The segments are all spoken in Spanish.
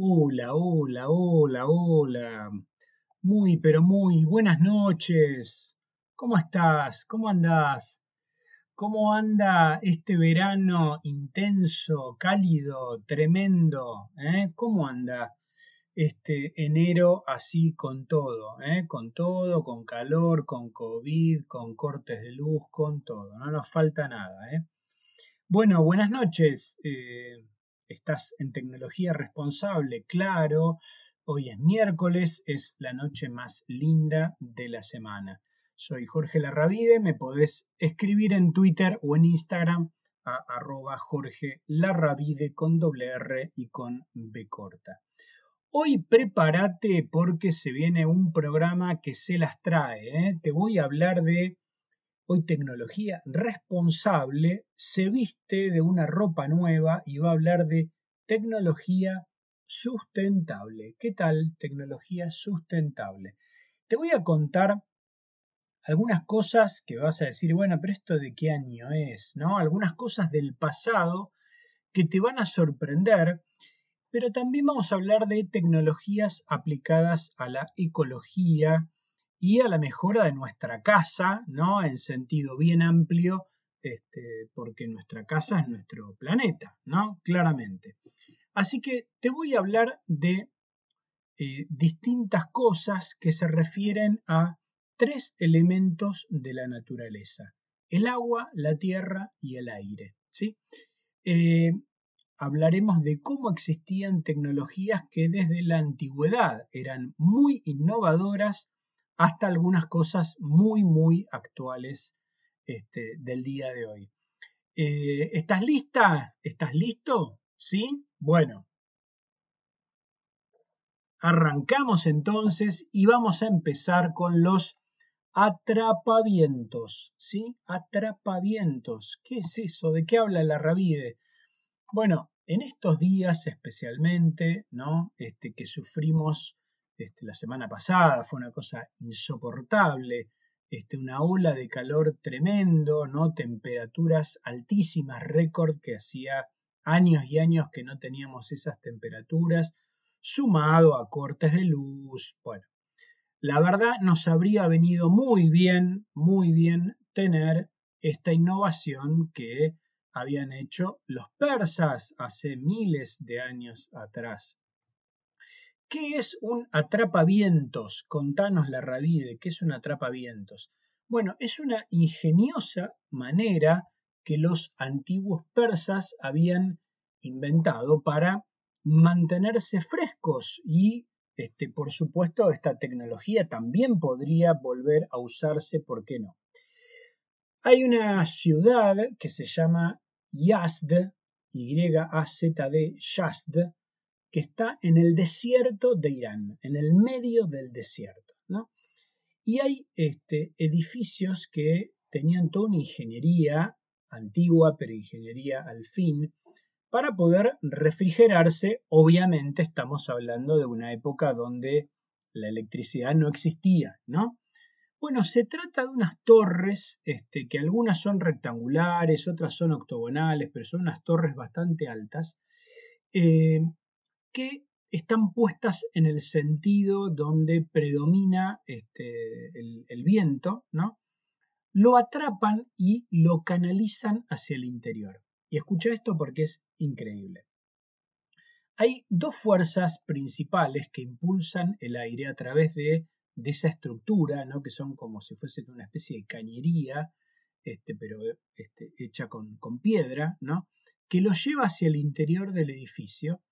Hola, hola, hola, hola. Muy, pero muy buenas noches. ¿Cómo estás? ¿Cómo andás? ¿Cómo anda este verano intenso, cálido, tremendo? ¿Eh? ¿Cómo anda este enero así con todo? ¿eh? Con todo, con calor, con COVID, con cortes de luz, con todo. No nos falta nada. ¿eh? Bueno, buenas noches. Eh, estás en tecnología responsable, claro. Hoy es miércoles, es la noche más linda de la semana. Soy Jorge Larravide, me podés escribir en Twitter o en Instagram a arroba Jorge Larravide con doble R y con B corta. Hoy prepárate porque se viene un programa que se las trae. ¿eh? Te voy a hablar de hoy tecnología responsable se viste de una ropa nueva y va a hablar de tecnología sustentable. ¿Qué tal tecnología sustentable? Te voy a contar algunas cosas que vas a decir, bueno, pero esto de qué año es, ¿no? Algunas cosas del pasado que te van a sorprender, pero también vamos a hablar de tecnologías aplicadas a la ecología, y a la mejora de nuestra casa, ¿no? En sentido bien amplio, este, porque nuestra casa es nuestro planeta, ¿no? Claramente. Así que te voy a hablar de eh, distintas cosas que se refieren a tres elementos de la naturaleza, el agua, la tierra y el aire, ¿sí? Eh, hablaremos de cómo existían tecnologías que desde la antigüedad eran muy innovadoras hasta algunas cosas muy, muy actuales este, del día de hoy. Eh, ¿Estás lista? ¿Estás listo? ¿Sí? Bueno. Arrancamos entonces y vamos a empezar con los atrapavientos. ¿Sí? Atrapavientos. ¿Qué es eso? ¿De qué habla la Rabide? Bueno, en estos días especialmente, ¿no? Este, que sufrimos este, la semana pasada, fue una cosa insoportable, este, una ola de calor tremendo, ¿no? temperaturas altísimas, récord que hacía años y años que no teníamos esas temperaturas, sumado a cortes de luz. Bueno, la verdad nos habría venido muy bien, muy bien tener esta innovación que habían hecho los persas hace miles de años atrás. ¿Qué es un atrapavientos? Contanos la Ravide, ¿qué es un atrapavientos? Bueno, es una ingeniosa manera que los antiguos persas habían inventado para mantenerse frescos y este, por supuesto esta tecnología también podría volver a usarse, ¿por qué no? Hay una ciudad que se llama Yazd, Y-A-Z-D, Yazd, que está en el desierto de Irán, en el medio del desierto. ¿no? Y hay este, edificios que tenían toda una ingeniería antigua, pero ingeniería al fin, para poder refrigerarse. Obviamente estamos hablando de una época donde la electricidad no existía, ¿no? Bueno, se trata de unas torres este, que algunas son rectangulares, otras son octogonales, pero son unas torres bastante altas, eh, que están puestas en el sentido donde predomina este, el, viento, ¿no? Lo atrapan y lo canalizan hacia el interior. Y escucha esto porque es increíble. Hay dos fuerzas principales que impulsan el aire a través de, esa estructura, ¿no? que son como si fuese una especie de cañería, este, pero este, hecha con, con, piedra, ¿no? que lo lleva hacia el interior del edificio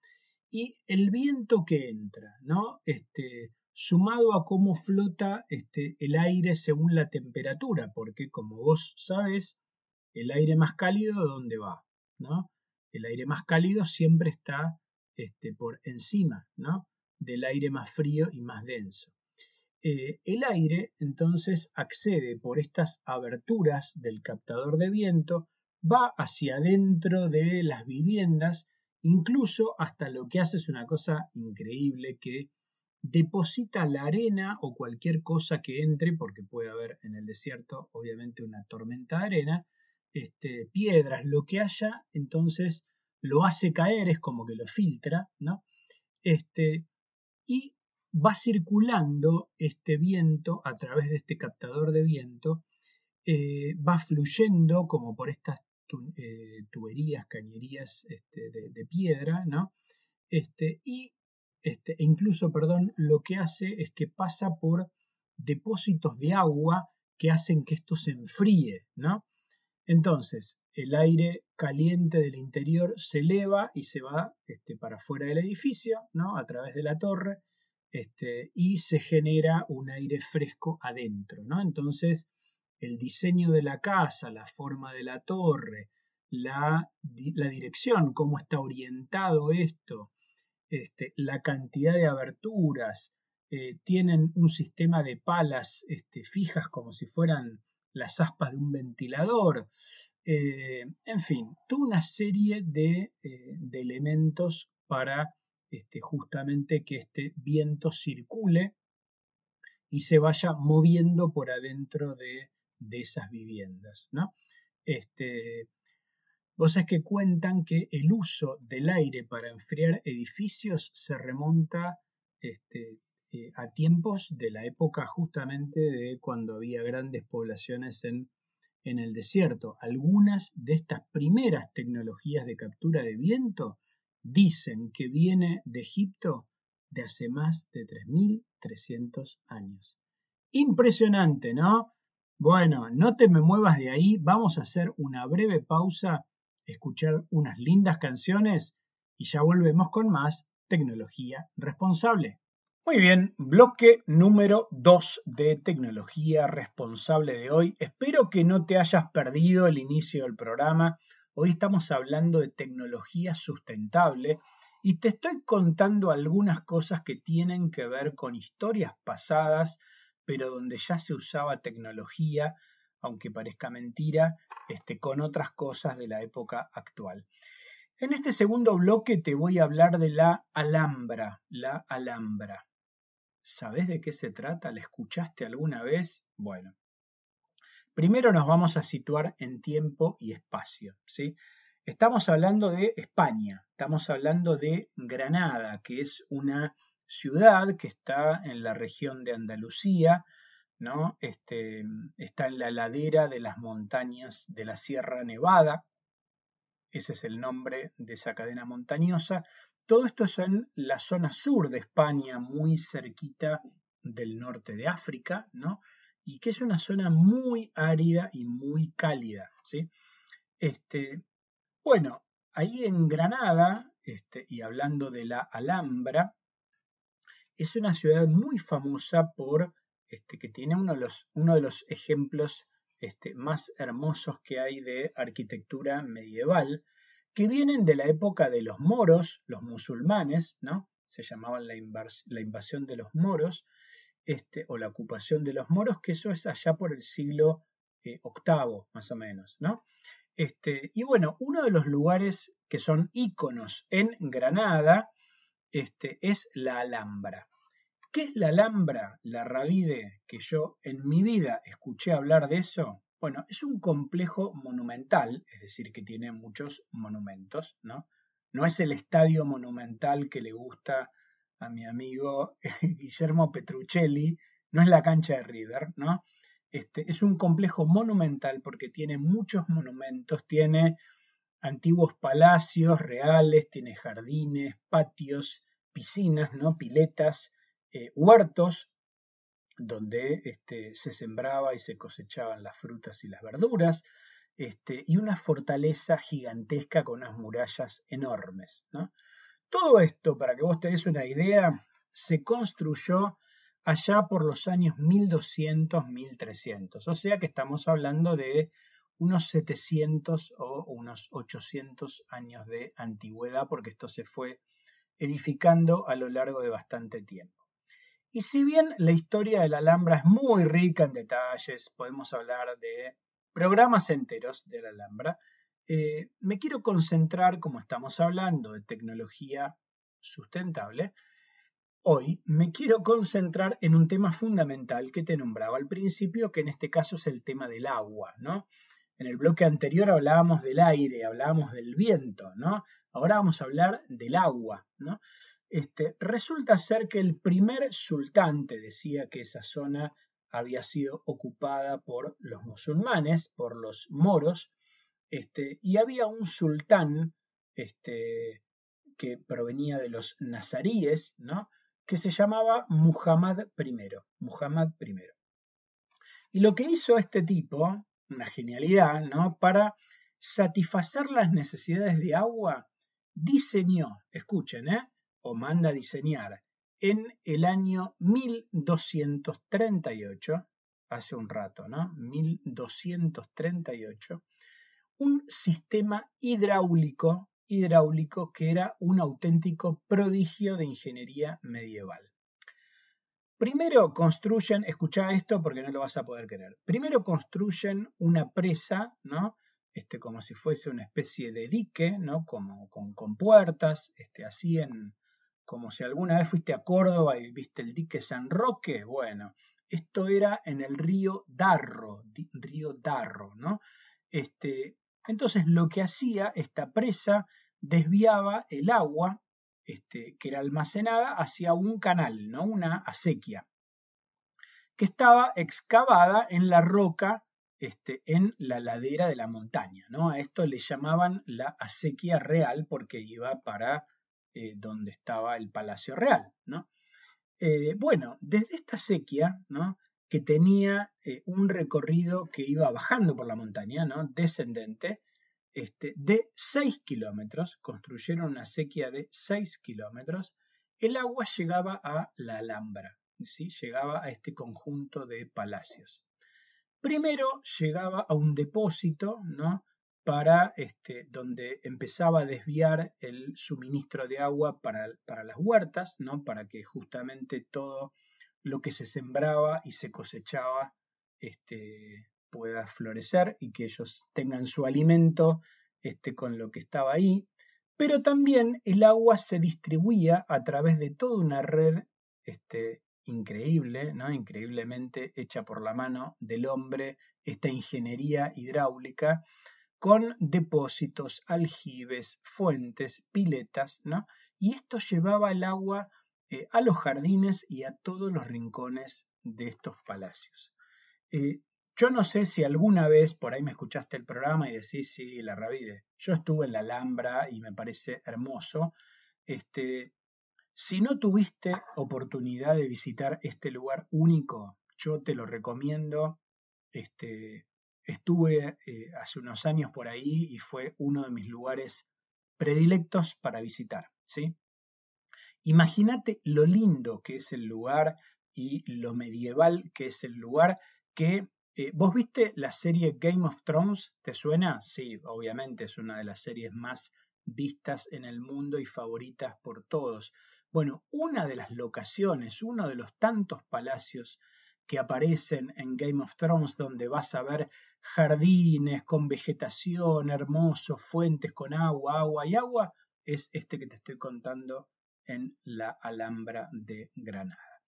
y el viento que entra, ¿no? Este, sumado a cómo flota este, el aire según la temperatura, porque como vos sabes, el aire más cálido, ¿dónde va? ¿no? El aire más cálido siempre está este, por encima ¿no? del aire más frío y más denso. Eh, el aire entonces accede por estas aberturas del captador de viento, va hacia adentro de las viviendas Incluso hasta lo que hace es una cosa increíble que deposita la arena o cualquier cosa que entre, porque puede haber en el desierto obviamente una tormenta de arena, este, piedras, lo que haya, entonces lo hace caer, es como que lo filtra, ¿no? Este, y va circulando este viento a través de este captador de viento, eh, va fluyendo como por estas eh, tuberías, cañerías este, de, piedra, ¿no? Este, y este, e incluso, perdón, lo que hace es que pasa por depósitos de agua que hacen que esto se enfríe, ¿no? Entonces, el aire caliente del interior se eleva y se va este, para afuera del edificio, ¿no? A través de la torre, este, y se genera un aire fresco adentro, ¿no? Entonces, el diseño de la casa, la forma de la torre, la, la dirección, cómo está orientado esto, este, la cantidad de aberturas, eh, tienen un sistema de palas este, fijas como si fueran las aspas de un ventilador, eh, en fin, toda una serie de, eh, elementos para este, justamente que este viento circule y se vaya moviendo por adentro de, esas viviendas. ¿no? Este, vos que cuentan que el uso del aire para enfriar edificios se remonta este, eh, a tiempos de la época justamente de cuando había grandes poblaciones en, en el desierto. Algunas de estas primeras tecnologías de captura de viento dicen que viene de Egipto de hace más de 3.300 años. Impresionante, ¿no? Bueno, no te me muevas de ahí, vamos a hacer una breve pausa, escuchar unas lindas canciones y ya volvemos con más tecnología responsable. Muy bien, bloque número 2 de tecnología responsable de hoy. Espero que no te hayas perdido el inicio del programa. Hoy estamos hablando de tecnología sustentable y te estoy contando algunas cosas que tienen que ver con historias pasadas, pero donde ya se usaba tecnología, aunque parezca mentira, este, con otras cosas de la época actual. En este segundo bloque te voy a hablar de la Alhambra, la Alhambra. ¿Sabes de qué se trata? ¿La escuchaste alguna vez? Bueno, primero nos vamos a situar en tiempo y espacio. ¿sí? Estamos hablando de España, estamos hablando de Granada, que es una ciudad que está en la región de Andalucía, ¿no? Este, está en la ladera de las montañas de la Sierra Nevada, ese es el nombre de esa cadena montañosa, todo esto es en la zona sur de España, muy cerquita del norte de África, ¿no? Y que es una zona muy árida y muy cálida, ¿sí? Este, bueno, ahí en Granada, este, y hablando de la Alhambra, es una ciudad muy famosa por este, que tiene uno de los, ejemplos este, más hermosos que hay de arquitectura medieval, que vienen de la época de los moros, los musulmanes, ¿no? Se llamaban la, invasión de los moros, este, o la ocupación de los moros, que eso es allá por el siglo VIII, eh, más o menos, ¿no? Y bueno, uno de los lugares que son íconos en Granada este, es la Alhambra. ¿Qué es la Alhambra, la Rabide, que yo en mi vida escuché hablar de eso? Bueno, es un complejo monumental, es decir, que tiene muchos monumentos, ¿no? No es el estadio monumental que le gusta a mi amigo Guillermo Petruccelli, no es la cancha de River, ¿no? Este, es un complejo monumental porque tiene muchos monumentos, tiene antiguos palacios reales, tiene jardines, patios, piscinas, ¿no? piletas, eh, huertos, donde este, se sembraba y se cosechaban las frutas y las verduras, este, y una fortaleza gigantesca con unas murallas enormes. Todo esto, para que vos te des una idea, se construyó allá por los años 1200-1300, o sea que estamos hablando de unos 700 o unos 800 años de antigüedad, porque esto se fue edificando a lo largo de bastante tiempo. Y si bien la historia de la Alhambra es muy rica en detalles, podemos hablar de programas enteros de la Alhambra, eh, me quiero concentrar, como estamos hablando de tecnología sustentable, hoy me quiero concentrar en un tema fundamental que te nombraba al principio, que en este caso es el tema del agua, ¿no? En el bloque anterior hablábamos del aire, hablábamos del viento, ¿no? Ahora vamos a hablar del agua, ¿no? este, resulta ser que el primer sultán decía que esa zona había sido ocupada por los musulmanes, por los moros, este, y había un sultán este, que provenía de los nazaríes, ¿no? que se llamaba Muhammad I. Muhammad I. Y lo que hizo este tipo, una genialidad, ¿no? para satisfacer las necesidades de agua, diseñó, escuchen, ¿eh? o manda a diseñar en el año 1238, hace un rato, ¿no? 1238, un sistema hidráulico, hidráulico que era un auténtico prodigio de ingeniería medieval. Primero construyen, escucha esto porque no lo vas a poder creer. Primero construyen una presa, ¿no? Este, como si fuese una especie de dique, ¿no? Como con, puertas, este, así en, como si alguna vez fuiste a Córdoba y viste el dique San Roque, bueno, esto era en el río Darro, río Darro, ¿no? Este, entonces lo que hacía esta presa desviaba el agua este, que era almacenada hacia un canal, ¿no? Una acequia, que estaba excavada en la roca este, en la ladera de la montaña, ¿no? A esto le llamaban la acequia real porque iba para eh, donde estaba el Palacio Real. ¿no? Eh, bueno, desde esta sequía, ¿no? que tenía eh, un recorrido que iba bajando por la montaña, ¿no? descendente, este, de 6 kilómetros, construyeron una sequía de 6 kilómetros, el agua llegaba a la Alhambra, ¿sí? llegaba a este conjunto de palacios. Primero llegaba a un depósito, ¿no? para este, donde empezaba a desviar el suministro de agua para, para, las huertas, ¿no? para que justamente todo lo que se sembraba y se cosechaba este, pueda florecer y que ellos tengan su alimento este, con lo que estaba ahí. Pero también el agua se distribuía a través de toda una red este, increíble, ¿no? increíblemente hecha por la mano del hombre, esta ingeniería hidráulica, con depósitos, aljibes, fuentes, piletas, ¿no? Y esto llevaba el agua eh, a los jardines y a todos los rincones de estos palacios. Eh, yo no sé si alguna vez por ahí me escuchaste el programa y decís, sí, la Ravide. Yo estuve en la Alhambra y me parece hermoso. Este, si no tuviste oportunidad de visitar este lugar único, yo te lo recomiendo. Este, Estuve eh, hace unos años por ahí y fue uno de mis lugares predilectos para visitar. ¿sí? Imagínate lo lindo que es el lugar y lo medieval que es el lugar que eh, ¿Vos viste la serie Game of Thrones? ¿Te suena? Sí, obviamente es una de las series más vistas en el mundo y favoritas por todos. Bueno, una de las locaciones, uno de los tantos palacios que aparecen en Game of Thrones, donde vas a ver jardines con vegetación hermosos, fuentes con agua, agua y agua, es este que te estoy contando en la Alhambra de Granada.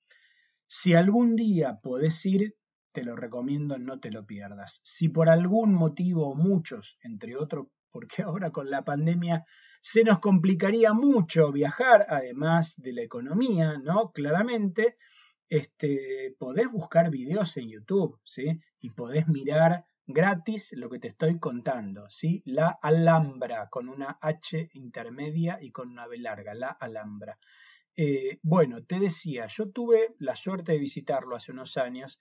Si algún día podés ir, te lo recomiendo, no te lo pierdas. Si por algún motivo muchos, entre otros, porque ahora con la pandemia se nos complicaría mucho viajar, además de la economía, ¿no? Claramente, este, podés buscar videos en YouTube, ¿sí? Y podés mirar gratis lo que te estoy contando, ¿sí? La Alhambra, con una H intermedia y con una B larga, la Alhambra. Eh, bueno, te decía, yo tuve la suerte de visitarlo hace unos años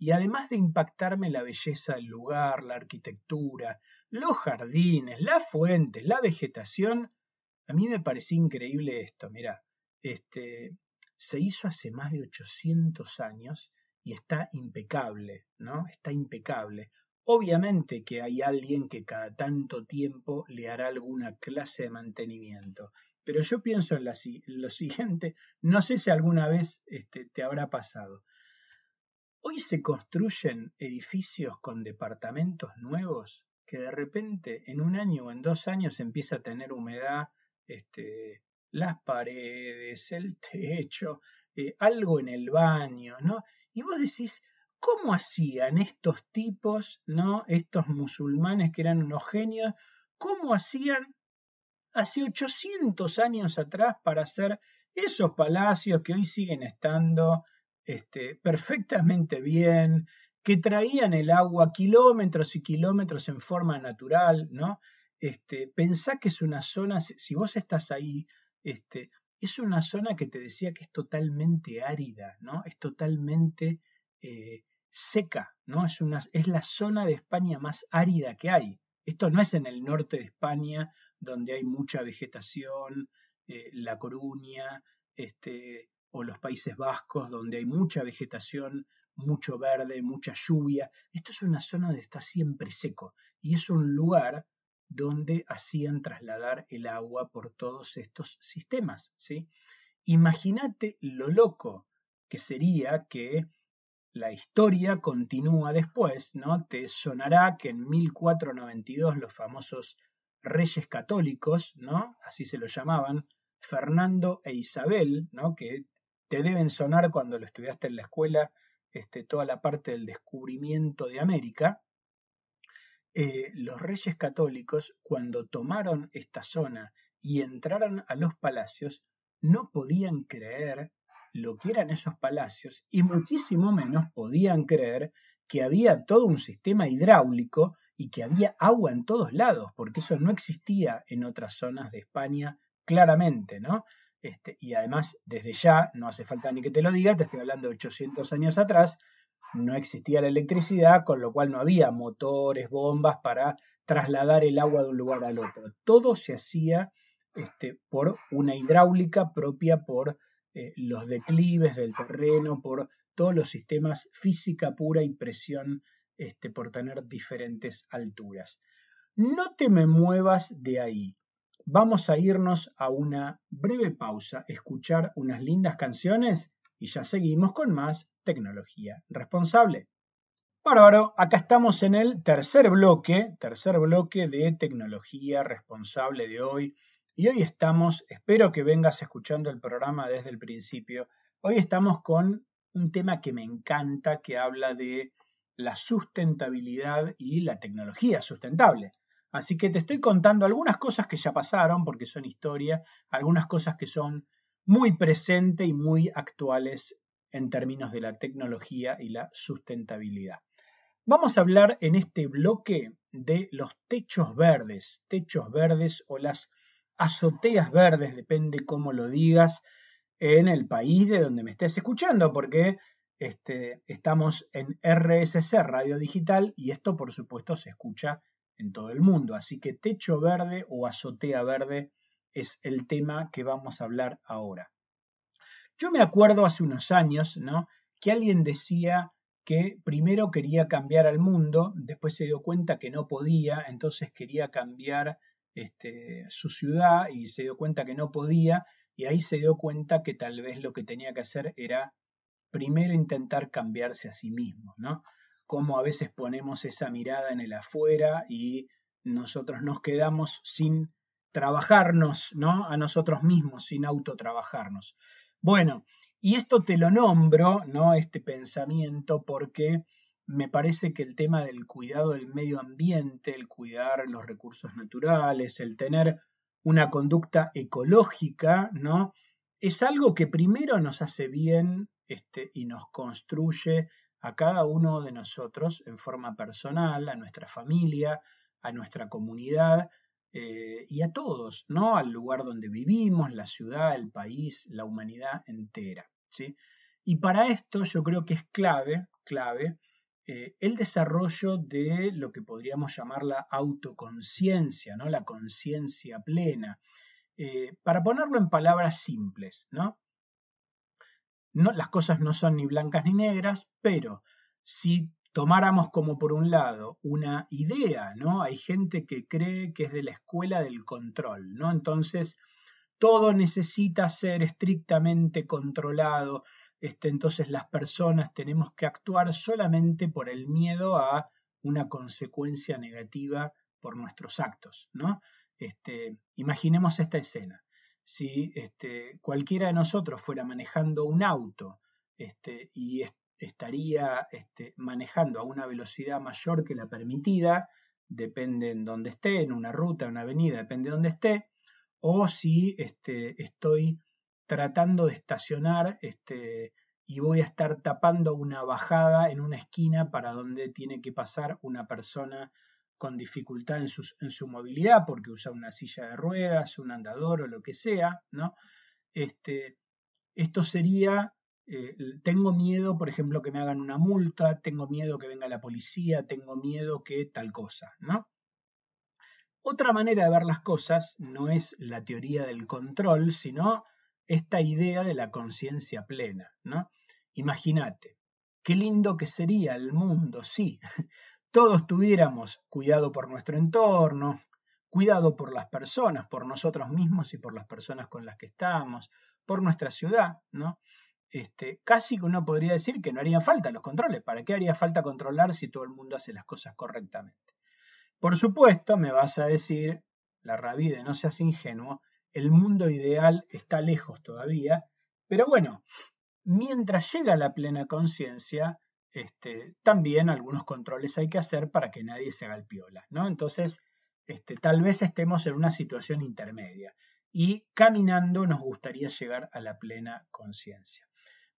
y además de impactarme la belleza del lugar, la arquitectura, los jardines, las fuentes, la vegetación, a mí me parecía increíble esto, mira, este, se hizo hace más de 800 años y está impecable, ¿no? Está impecable. Obviamente que hay alguien que cada tanto tiempo le hará alguna clase de mantenimiento, pero yo pienso en, lo siguiente, no sé si alguna vez este, te habrá pasado. Hoy se construyen edificios con departamentos nuevos que de repente en un año o en dos años empieza a tener humedad, este, las paredes, el techo, eh, algo en el baño, ¿no? Y vos decís, ¿cómo hacían estos tipos, ¿no? Estos musulmanes que eran unos genios, ¿cómo hacían hace 800 años atrás para hacer esos palacios que hoy siguen estando este, perfectamente bien, que traían el agua kilómetros y kilómetros en forma natural, ¿no? Este, pensá que es una zona, si vos estás ahí, este, es una zona que te decía que es totalmente árida, ¿no? Es totalmente eh, seca, ¿no? Es, una, es la zona de España más árida que hay. Esto no es en el norte de España, donde hay mucha vegetación, eh, La Coruña, este, o los Países Vascos, donde hay mucha vegetación, mucho verde, mucha lluvia. Esto es una zona donde está siempre seco y es un lugar donde hacían trasladar el agua por todos estos sistemas. ¿sí? Imagínate lo loco que sería que la historia continúa después, ¿no? Te sonará que en 1492 los famosos reyes católicos, ¿no? Así se lo llamaban, Fernando e Isabel, ¿no? Que te deben sonar cuando lo estudiaste en la escuela, este, toda la parte del descubrimiento de América. Eh, los reyes católicos, cuando tomaron esta zona y entraron a los palacios, no podían creer lo que eran esos palacios y muchísimo menos podían creer que había todo un sistema hidráulico y que había agua en todos lados, porque eso no existía en otras zonas de España claramente, ¿no? Este, y además, desde ya, no hace falta ni que te lo diga, te estoy hablando de 800 años atrás, no existía la electricidad, con lo cual no había motores, bombas para trasladar el agua de un lugar al otro. Todo se hacía este, por una hidráulica propia por eh, los declives del terreno, por todos los sistemas física pura y presión este, por tener diferentes alturas. No te me muevas de ahí. Vamos a irnos a una breve pausa, escuchar unas lindas canciones y ya seguimos con más tecnología responsable. Bárbaro, acá estamos en el tercer bloque, tercer bloque de tecnología responsable de hoy. Y hoy estamos, espero que vengas escuchando el programa desde el principio, hoy estamos con un tema que me encanta, que habla de la sustentabilidad y la tecnología sustentable. Así que te estoy contando algunas cosas que ya pasaron, porque son historia, algunas cosas que son muy presentes y muy actuales en términos de la tecnología y la sustentabilidad. Vamos a hablar en este bloque de los techos verdes, techos verdes o las azoteas verdes, depende cómo lo digas, en el país de donde me estés escuchando, porque este, estamos en RSC Radio Digital y esto por supuesto se escucha en todo el mundo. Así que techo verde o azotea verde es el tema que vamos a hablar ahora. Yo me acuerdo hace unos años, ¿no? Que alguien decía que primero quería cambiar al mundo, después se dio cuenta que no podía, entonces quería cambiar este, su ciudad y se dio cuenta que no podía y ahí se dio cuenta que tal vez lo que tenía que hacer era primero intentar cambiarse a sí mismo, ¿no? Como a veces ponemos esa mirada en el afuera y nosotros nos quedamos sin trabajarnos, ¿no? A nosotros mismos, sin autotrabajarnos. Bueno, y esto te lo nombro, ¿no? Este pensamiento porque me parece que el tema del cuidado del medio ambiente, el cuidar los recursos naturales, el tener una conducta ecológica, ¿no? Es algo que primero nos hace bien este, y nos construye a cada uno de nosotros en forma personal, a nuestra familia, a nuestra comunidad eh, y a todos, ¿no? Al lugar donde vivimos, la ciudad, el país, la humanidad entera, ¿sí? Y para esto yo creo que es clave, clave, eh, el desarrollo de lo que podríamos llamar la autoconciencia, ¿no? la conciencia plena. Eh, para ponerlo en palabras simples, ¿no? Las cosas no son ni blancas ni negras, pero si tomáramos como por un lado una idea, ¿no? Hay gente que cree que es de la escuela del control, ¿no? Entonces, todo necesita ser estrictamente controlado, este, entonces las personas tenemos que actuar solamente por el miedo a una consecuencia negativa por nuestros actos, ¿no? Este, imaginemos esta escena. Si este, cualquiera de nosotros fuera manejando un auto este, y estaría este, manejando a una velocidad mayor que la permitida, depende en dónde esté, en una ruta, en una avenida, depende de dónde esté, o si este, estoy tratando de estacionar este, y voy a estar tapando una bajada en una esquina para donde tiene que pasar una persona con dificultad en, su movilidad porque usa una silla de ruedas, un andador o lo que sea, ¿no? Este, esto sería, eh, tengo miedo, por ejemplo, que me hagan una multa, tengo miedo que venga la policía, tengo miedo que tal cosa, ¿no? Otra manera de ver las cosas no es la teoría del control, sino esta idea de la conciencia plena, ¿no? Imagínate, qué lindo que sería el mundo si todos tuviéramos cuidado por nuestro entorno, cuidado por las personas, por nosotros mismos y por las personas con las que estamos, por nuestra ciudad, ¿no? Este, casi que uno podría decir que no harían falta los controles. ¿Para qué haría falta controlar si todo el mundo hace las cosas correctamente? Por supuesto, me vas a decir, la rabide, no seas ingenuo, el mundo ideal está lejos todavía, pero bueno, mientras llega la plena conciencia, este, también algunos controles hay que hacer para que nadie se haga el piola, ¿no? Entonces, este, tal vez estemos en una situación intermedia y caminando nos gustaría llegar a la plena conciencia.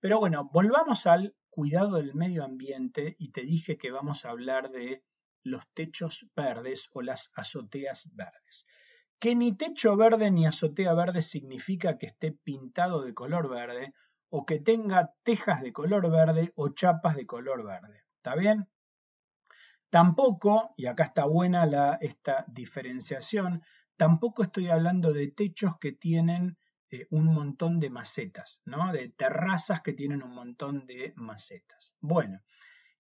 Pero bueno, volvamos al cuidado del medio ambiente y te dije que vamos a hablar de los techos verdes o las azoteas verdes. Que ni techo verde ni azotea verde significa que esté pintado de color verde o que tenga tejas de color verde o chapas de color verde. ¿Está bien? Tampoco, y acá está buena la, esta diferenciación, tampoco estoy hablando de techos que tienen eh, un montón de macetas, ¿no? De terrazas que tienen un montón de macetas. Bueno,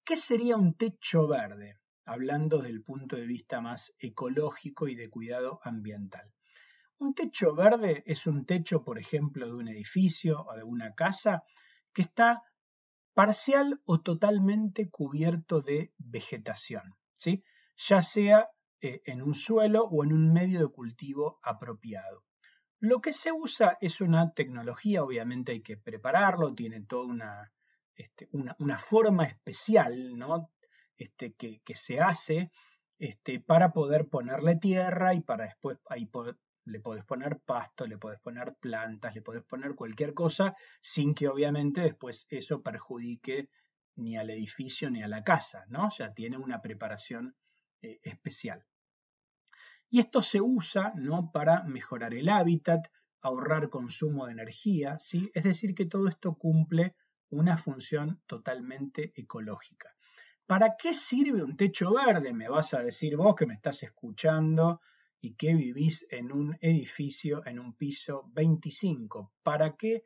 ¿qué sería un techo verde? Hablando desde el punto de vista más ecológico y de cuidado ambiental. Un techo verde es un techo, por ejemplo, de un edificio o de una casa que está parcial o totalmente cubierto de vegetación, ¿sí? ya sea eh, en un suelo o en un medio de cultivo apropiado. Lo que se usa es una tecnología, obviamente hay que prepararlo, tiene toda una, este, una, forma especial ¿no? este, que, se hace este, para poder ponerle tierra y para después ahí poder, le podés poner pasto, le podés poner plantas, le podés poner cualquier cosa sin que obviamente después eso perjudique ni al edificio ni a la casa, ¿no? O sea, tiene una preparación eh, especial. Y esto se usa, ¿no? Para mejorar el hábitat, ahorrar consumo de energía, ¿sí? Es decir, que todo esto cumple una función totalmente ecológica. ¿Para qué sirve un techo verde? Me vas a decir vos que me estás escuchando y que vivís en un edificio, en un piso 25. ¿Para qué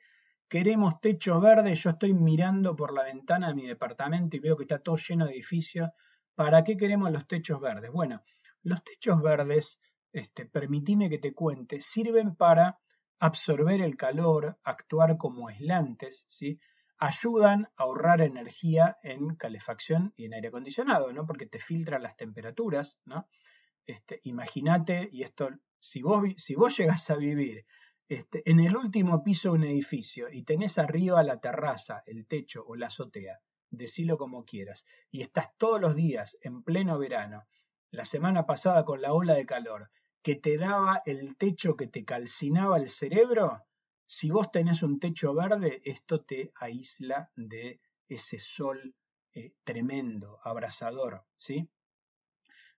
queremos techo verde? Yo estoy mirando por la ventana de mi departamento y veo que está todo lleno de edificios. ¿Para qué queremos los techos verdes? Bueno, los techos verdes, este, permitime que te cuente, sirven para absorber el calor, actuar como aislantes, ¿sí? ayudan a ahorrar energía en calefacción y en aire acondicionado, ¿no? porque te filtran las temperaturas, ¿no? Este, imagínate, y esto, si vos, si vos llegas a vivir este, en el último piso de un edificio y tenés arriba la terraza, el techo o la azotea, decilo como quieras, y estás todos los días en pleno verano, la semana pasada con la ola de calor, que te daba el techo que te calcinaba el cerebro, si vos tenés un techo verde, esto te aísla de ese sol eh, tremendo, abrasador, ¿sí?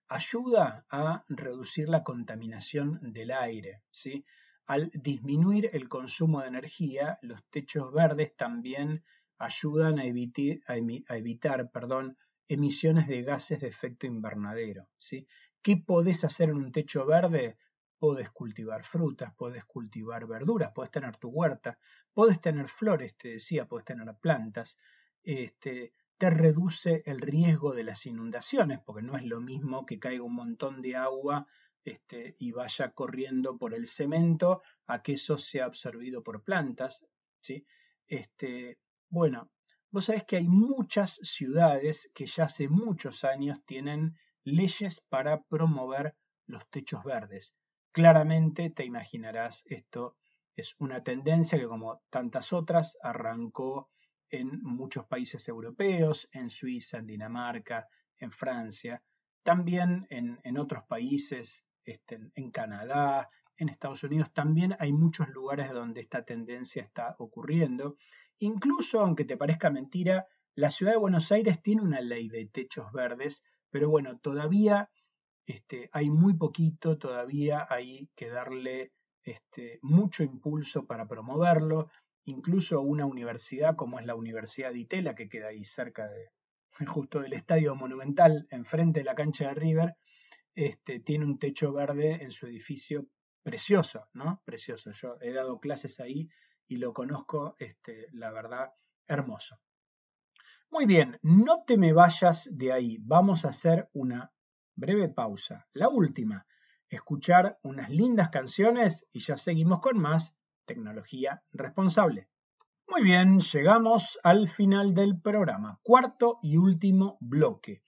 Ayuda a reducir la contaminación del aire. ¿sí? Al disminuir el consumo de energía, los techos verdes también ayudan a, evitar perdón, emisiones de gases de efecto invernadero. ¿sí? ¿Qué podés hacer en un techo verde? Podés cultivar frutas, podés cultivar verduras, podés tener tu huerta, podés tener flores, te decía, podés tener plantas, este, te reduce el riesgo de las inundaciones, porque no es lo mismo que caiga un montón de agua este, y vaya corriendo por el cemento a que eso sea absorbido por plantas. ¿sí? Este, bueno, vos sabés que hay muchas ciudades que ya hace muchos años tienen leyes para promover los techos verdes. Claramente te imaginarás, esto es una tendencia que como tantas otras arrancó en muchos países europeos, en Suiza, en Dinamarca, en Francia, también en, otros países, este, en Canadá, en Estados Unidos también hay muchos lugares donde esta tendencia está ocurriendo. Incluso, aunque te parezca mentira, la ciudad de Buenos Aires tiene una ley de techos verdes, pero bueno, todavía este, hay muy poquito, todavía hay que darle este, mucho impulso para promoverlo. Incluso una universidad como es la Universidad de Itela, que queda ahí cerca de, justo del Estadio Monumental, enfrente de la cancha de River, este, tiene un techo verde en su edificio precioso, ¿no? Precioso. Yo he dado clases ahí y lo conozco, este, la verdad, hermoso. Muy bien, no te me vayas de ahí. Vamos a hacer una breve pausa. La última, escuchar unas lindas canciones y ya seguimos con más tecnología responsable. Muy bien, llegamos al final del programa, cuarto y último bloque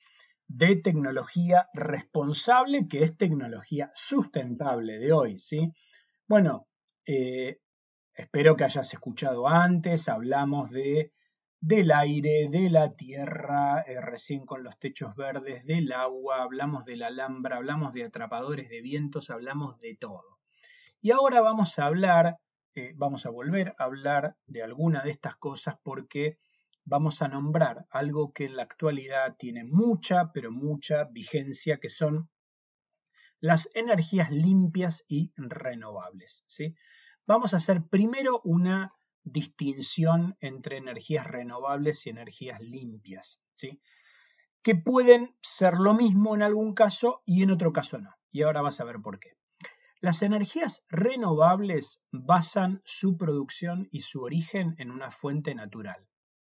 de tecnología responsable, que es tecnología sustentable de hoy, ¿sí? Bueno, eh, espero que hayas escuchado antes, hablamos de del aire, de la tierra, eh, recién con los techos verdes, del agua, hablamos de la alhambra, hablamos de atrapadores de vientos, hablamos de todo. Y ahora vamos a hablar, eh, vamos a volver a hablar de alguna de estas cosas porque vamos a nombrar algo que en la actualidad tiene mucha, pero mucha vigencia, que son las energías limpias y renovables. ¿sí? Vamos a hacer primero una distinción entre energías renovables y energías limpias, ¿sí? que pueden ser lo mismo en algún caso y en otro caso no. Y ahora vas a ver por qué. Las energías renovables basan su producción y su origen en una fuente natural.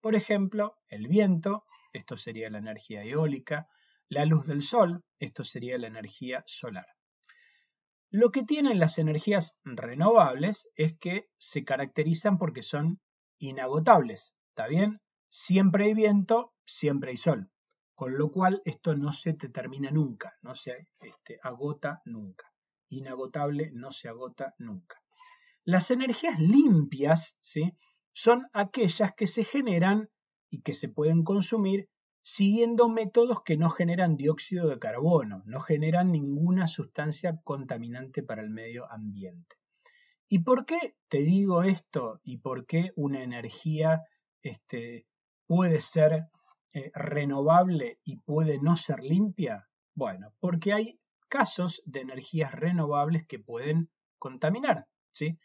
Por ejemplo, el viento, esto sería la energía eólica, la luz del sol, esto sería la energía solar. Lo que tienen las energías renovables es que se caracterizan porque son inagotables. ¿Está bien? Siempre hay viento, siempre hay sol. Con lo cual esto no se termina nunca, no se este, agota nunca. Inagotable no se agota nunca. Las energías limpias ¿sí? son aquellas que se generan y que se pueden consumir siguiendo métodos que no generan dióxido de carbono, no generan ninguna sustancia contaminante para el medio ambiente. ¿Y por qué te digo esto? ¿Y por qué una energía este, puede ser eh, renovable y puede no ser limpia? Bueno, porque hay casos de energías renovables que pueden contaminar. ¿sí?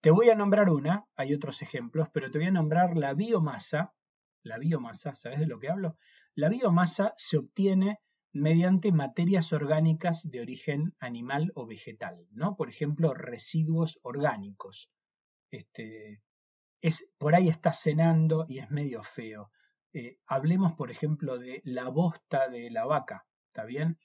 Te voy a nombrar una, hay otros ejemplos, pero te voy a nombrar la biomasa, la biomasa, ¿sabes de lo que hablo? La biomasa se obtiene mediante materias orgánicas de origen animal o vegetal, ¿no? Por ejemplo, residuos orgánicos. Este, es, por ahí está cenando y es medio feo. Eh, hablemos, por ejemplo, de la bosta de la vaca, ¿está bien?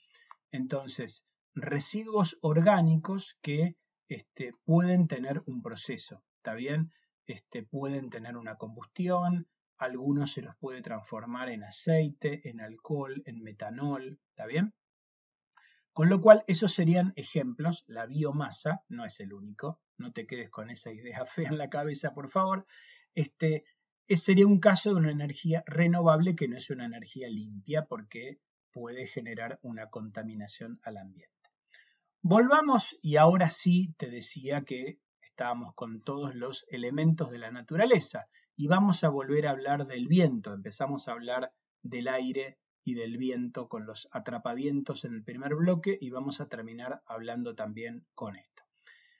Entonces, residuos orgánicos que este, pueden tener un proceso, ¿está bien? Este, pueden tener una combustión, algunos se los puede transformar en aceite, en alcohol, en metanol, ¿está bien? Con lo cual, esos serían ejemplos. La biomasa no es el único. No te quedes con esa idea fea en la cabeza, por favor. Este sería un caso de una energía renovable que no es una energía limpia porque puede generar una contaminación al ambiente. Volvamos y ahora sí te decía que estábamos con todos los elementos de la naturaleza y vamos a volver a hablar del viento. Empezamos a hablar del aire y del viento con los atrapavientos en el primer bloque y vamos a terminar hablando también con esto.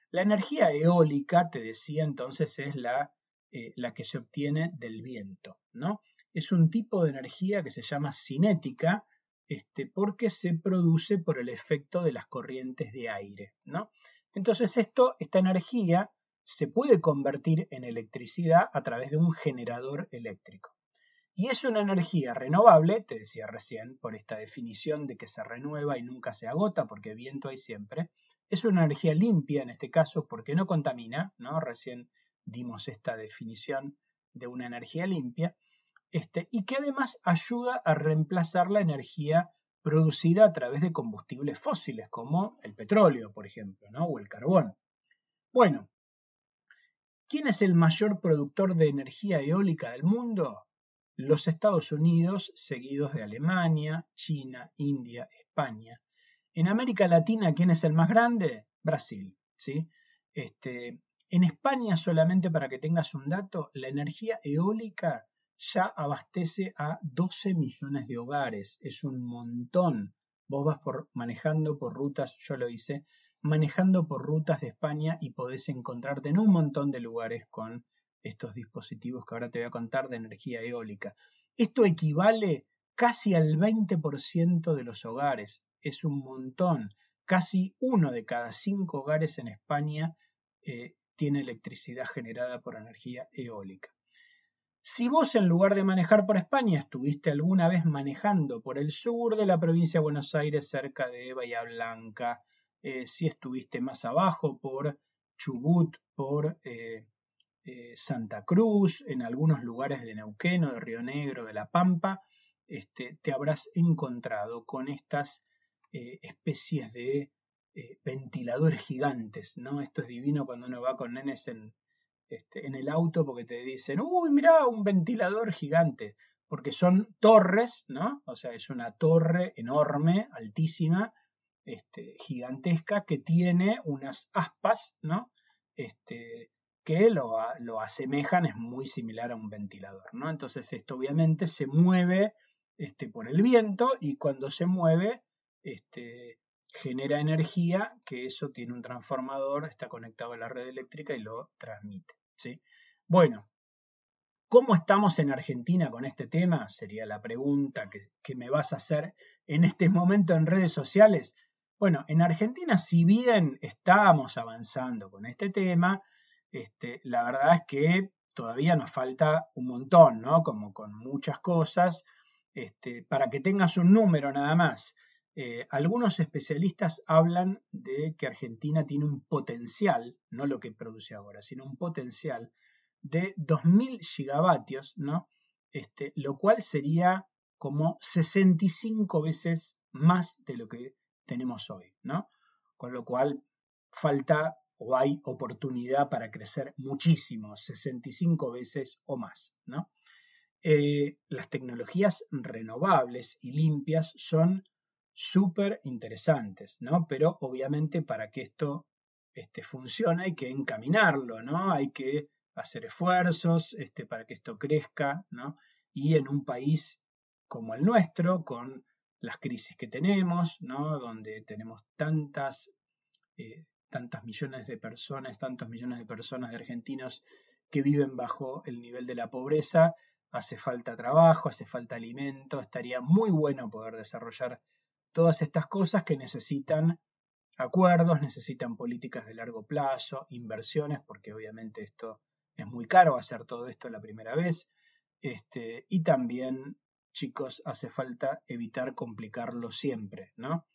La energía eólica, te decía entonces, es la, eh, la que se obtiene del viento, ¿no? Es un tipo de energía que se llama cinética, este, porque se produce por el efecto de las corrientes de aire, ¿no? Entonces esto, esta energía se puede convertir en electricidad a través de un generador eléctrico. Y es una energía renovable, te decía recién, por esta definición de que se renueva y nunca se agota, porque viento hay siempre. Es una energía limpia en este caso porque no contamina, ¿no? Recién dimos esta definición de una energía limpia, este, y que además ayuda a reemplazar la energía producida a través de combustibles fósiles, como el petróleo, por ejemplo, o el carbón. Bueno, ¿Quién es el mayor productor de energía eólica del mundo? Los Estados Unidos, seguidos de Alemania, China, India, España. En América Latina, ¿quién es el más grande? Brasil. ¿sí? Este, en España, solamente para que tengas un dato, la energía eólica ya abastece a 12 millones de hogares. Es un montón. Vos vas por, manejando por rutas, yo lo hice, manejando por rutas de España y podés encontrarte en un montón de lugares con estos dispositivos que ahora te voy a contar de energía eólica. Esto equivale casi al 20% de los hogares. Es un montón. Casi uno de cada cinco hogares en España eh, tiene electricidad generada por energía eólica. Si vos en lugar de manejar por España estuviste alguna vez manejando por el sur de la provincia de Buenos Aires cerca de Bahía Blanca, eh, si estuviste más abajo por Chubut, por eh, eh, Santa Cruz, en algunos lugares de Neuquén o de Río Negro, de La Pampa, este, te habrás encontrado con estas especies de ventiladores gigantes, ¿no? Esto es divino cuando uno va con nenes en, este, en el auto porque te dicen, uy, mira, un ventilador gigante, porque son torres, ¿no? O sea, es una torre enorme, altísima, este, gigantesca, que tiene unas aspas, ¿no? Este, que lo, lo, asemejan, es muy similar a un ventilador, ¿no? Entonces esto obviamente se mueve este, por el viento y cuando se mueve, este, genera energía, que eso tiene un transformador, está conectado a la red eléctrica y lo transmite. ¿Sí? Bueno, ¿cómo estamos en Argentina con este tema? Sería la pregunta que, me vas a hacer en este momento en redes sociales. Bueno, en Argentina, si bien estamos avanzando con este tema, este, la verdad es que todavía nos falta un montón, ¿no? Como con muchas cosas. Este, para que tengas un número nada más, eh, algunos especialistas hablan de que Argentina tiene un potencial, no lo que produce ahora, sino un potencial de 2.000 gigavatios, ¿no? Este, lo cual sería como 65 veces más de lo que tenemos hoy, ¿no? Con lo cual falta o hay oportunidad para crecer muchísimo, 65 veces o más, ¿no? Eh, las tecnologías renovables y limpias son súper interesantes, ¿no? Pero obviamente para que esto este, funcione hay que encaminarlo, ¿no? Hay que hacer esfuerzos este, para que esto crezca, ¿no? Y en un país como el nuestro, con las crisis que tenemos, ¿no? Donde tenemos tantas, eh, tantas millones de personas, tantos millones de personas de argentinos que viven bajo el nivel de la pobreza, hace falta trabajo, hace falta alimento, estaría muy bueno poder desarrollar Todas estas cosas que necesitan acuerdos, necesitan políticas de largo plazo, inversiones, porque obviamente esto es muy caro hacer todo esto la primera vez. Este, y también, chicos, hace falta evitar complicarlo siempre, ¿no?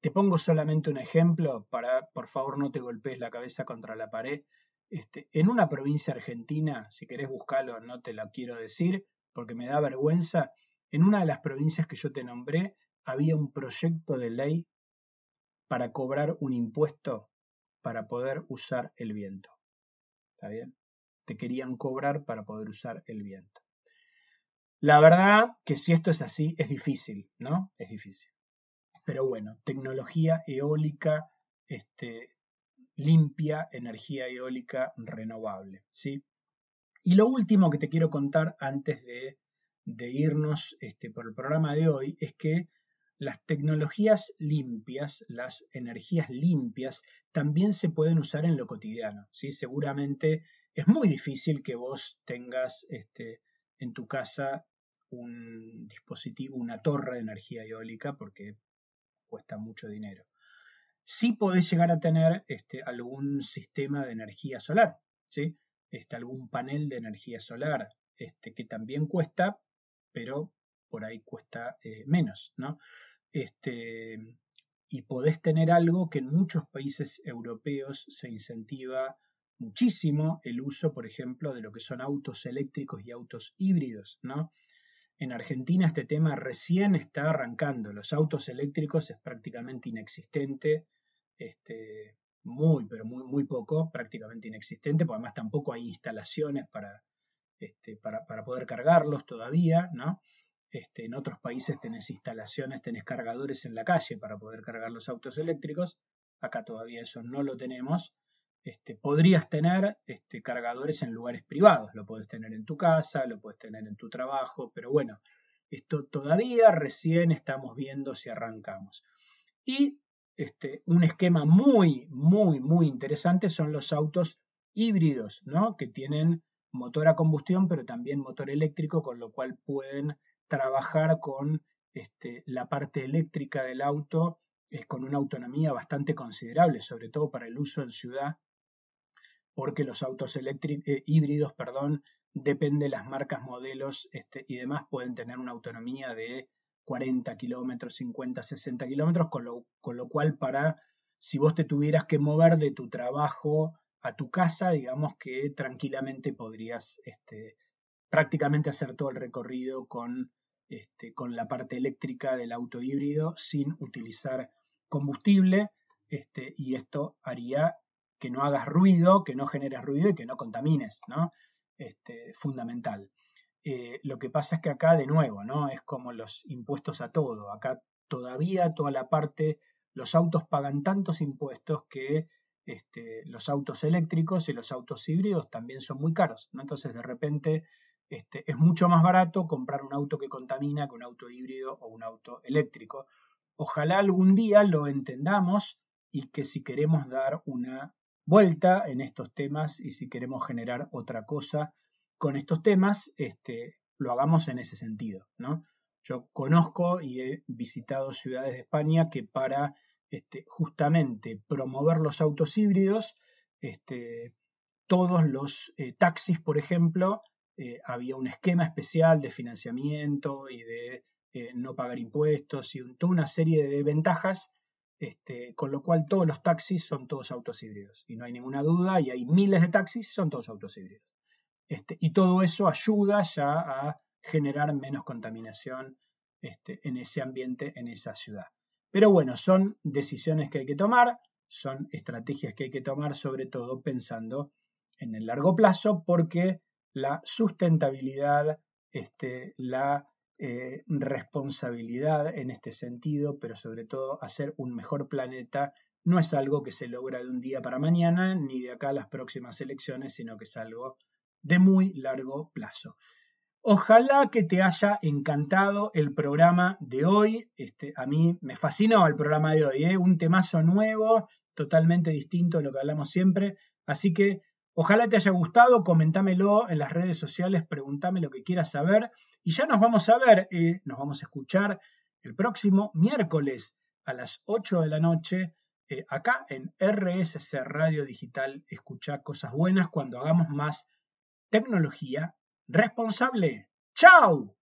Te pongo solamente un ejemplo para, por favor, no te golpees la cabeza contra la pared. Este, en una provincia argentina, si querés buscarlo, no te la quiero decir porque me da vergüenza, en una de las provincias que yo te nombré, había un proyecto de ley para cobrar un impuesto para poder usar el viento. ¿Está bien? Te querían cobrar para poder usar el viento. La verdad que si esto es así, es difícil, ¿no? Es difícil. Pero bueno, tecnología eólica este, limpia, energía eólica renovable, ¿sí? Y lo último que te quiero contar antes de, irnos este, por el programa de hoy es que las tecnologías limpias, las energías limpias, también se pueden usar en lo cotidiano. ¿sí? Seguramente es muy difícil que vos tengas este, en tu casa un dispositivo, una torre de energía eólica, porque cuesta mucho dinero. Sí podés llegar a tener este, algún sistema de energía solar, ¿sí? Este, algún panel de energía solar, este, que también cuesta, pero por ahí cuesta eh, menos, ¿no? Este, y podés tener algo que en muchos países europeos se incentiva muchísimo el uso, por ejemplo, de lo que son autos eléctricos y autos híbridos, ¿no? En Argentina este tema recién está arrancando. Los autos eléctricos es prácticamente inexistente, este, muy, pero muy, muy poco, prácticamente inexistente, porque además tampoco hay instalaciones para, este, para, para poder cargarlos todavía, ¿no? Este, en otros países tenés instalaciones, tenés cargadores en la calle para poder cargar los autos eléctricos. Acá todavía eso no lo tenemos. este, podrías tener este, cargadores en lugares privados. Lo puedes tener en tu casa, lo puedes tener en tu trabajo, pero bueno, esto todavía recién estamos viendo si arrancamos. Y este, un esquema muy, muy, muy interesante son los autos híbridos, ¿no? Que tienen motor a combustión, pero también motor eléctrico, con lo cual pueden trabajar con este, la parte eléctrica del auto eh, con una autonomía bastante considerable, sobre todo para el uso en ciudad, porque los autos eh, híbridos, perdón, depende de las marcas, modelos este, y demás, pueden tener una autonomía de 40 kilómetros, 50, 60 kilómetros, con lo, con lo cual para, si vos te tuvieras que mover de tu trabajo a tu casa, digamos que tranquilamente podrías este, prácticamente hacer todo el recorrido con, este, con la parte eléctrica del auto híbrido sin utilizar combustible este, y esto haría que no hagas ruido, que no generes ruido y que no contamines, ¿no? Este, fundamental. Eh, lo que pasa es que acá, de nuevo, ¿no? Es como los impuestos a todo. Acá todavía toda la parte, los autos pagan tantos impuestos que los autos eléctricos y los autos híbridos también son muy caros, ¿no? Entonces, de repente, este, es mucho más barato comprar un auto que contamina que un auto híbrido o un auto eléctrico. Ojalá algún día lo entendamos y que si queremos dar una vuelta en estos temas y si queremos generar otra cosa con estos temas, este, lo hagamos en ese sentido. ¿no? Yo conozco y he visitado ciudades de España que para este, justamente promover los autos híbridos, este, todos los eh, taxis, por ejemplo, eh, había un esquema especial de financiamiento y de eh, no pagar impuestos y toda una serie de ventajas, este, con lo cual todos los taxis son todos autos híbridos. Y no hay ninguna duda, y hay miles de taxis, son todos autos híbridos. Este, y todo eso ayuda ya a generar menos contaminación este, en ese ambiente, en esa ciudad. Pero bueno, son decisiones que hay que tomar, son estrategias que hay que tomar, sobre todo pensando en el largo plazo, porque la sustentabilidad, este, la eh, responsabilidad en este sentido, pero sobre todo hacer un mejor planeta, no es algo que se logra de un día para mañana, ni de acá a las próximas elecciones, sino que es algo de muy largo plazo. Ojalá que te haya encantado el programa de hoy. Este, a mí me fascinó el programa de hoy, ¿eh? un temazo nuevo, totalmente distinto a lo que hablamos siempre. Así que Ojalá te haya gustado, comentámelo en las redes sociales, pregúntame lo que quieras saber y ya nos vamos a ver, eh, nos vamos a escuchar el próximo miércoles a las 8 de la noche eh, acá en RSC Radio Digital. Escucha cosas buenas cuando hagamos más tecnología responsable. ¡Chao!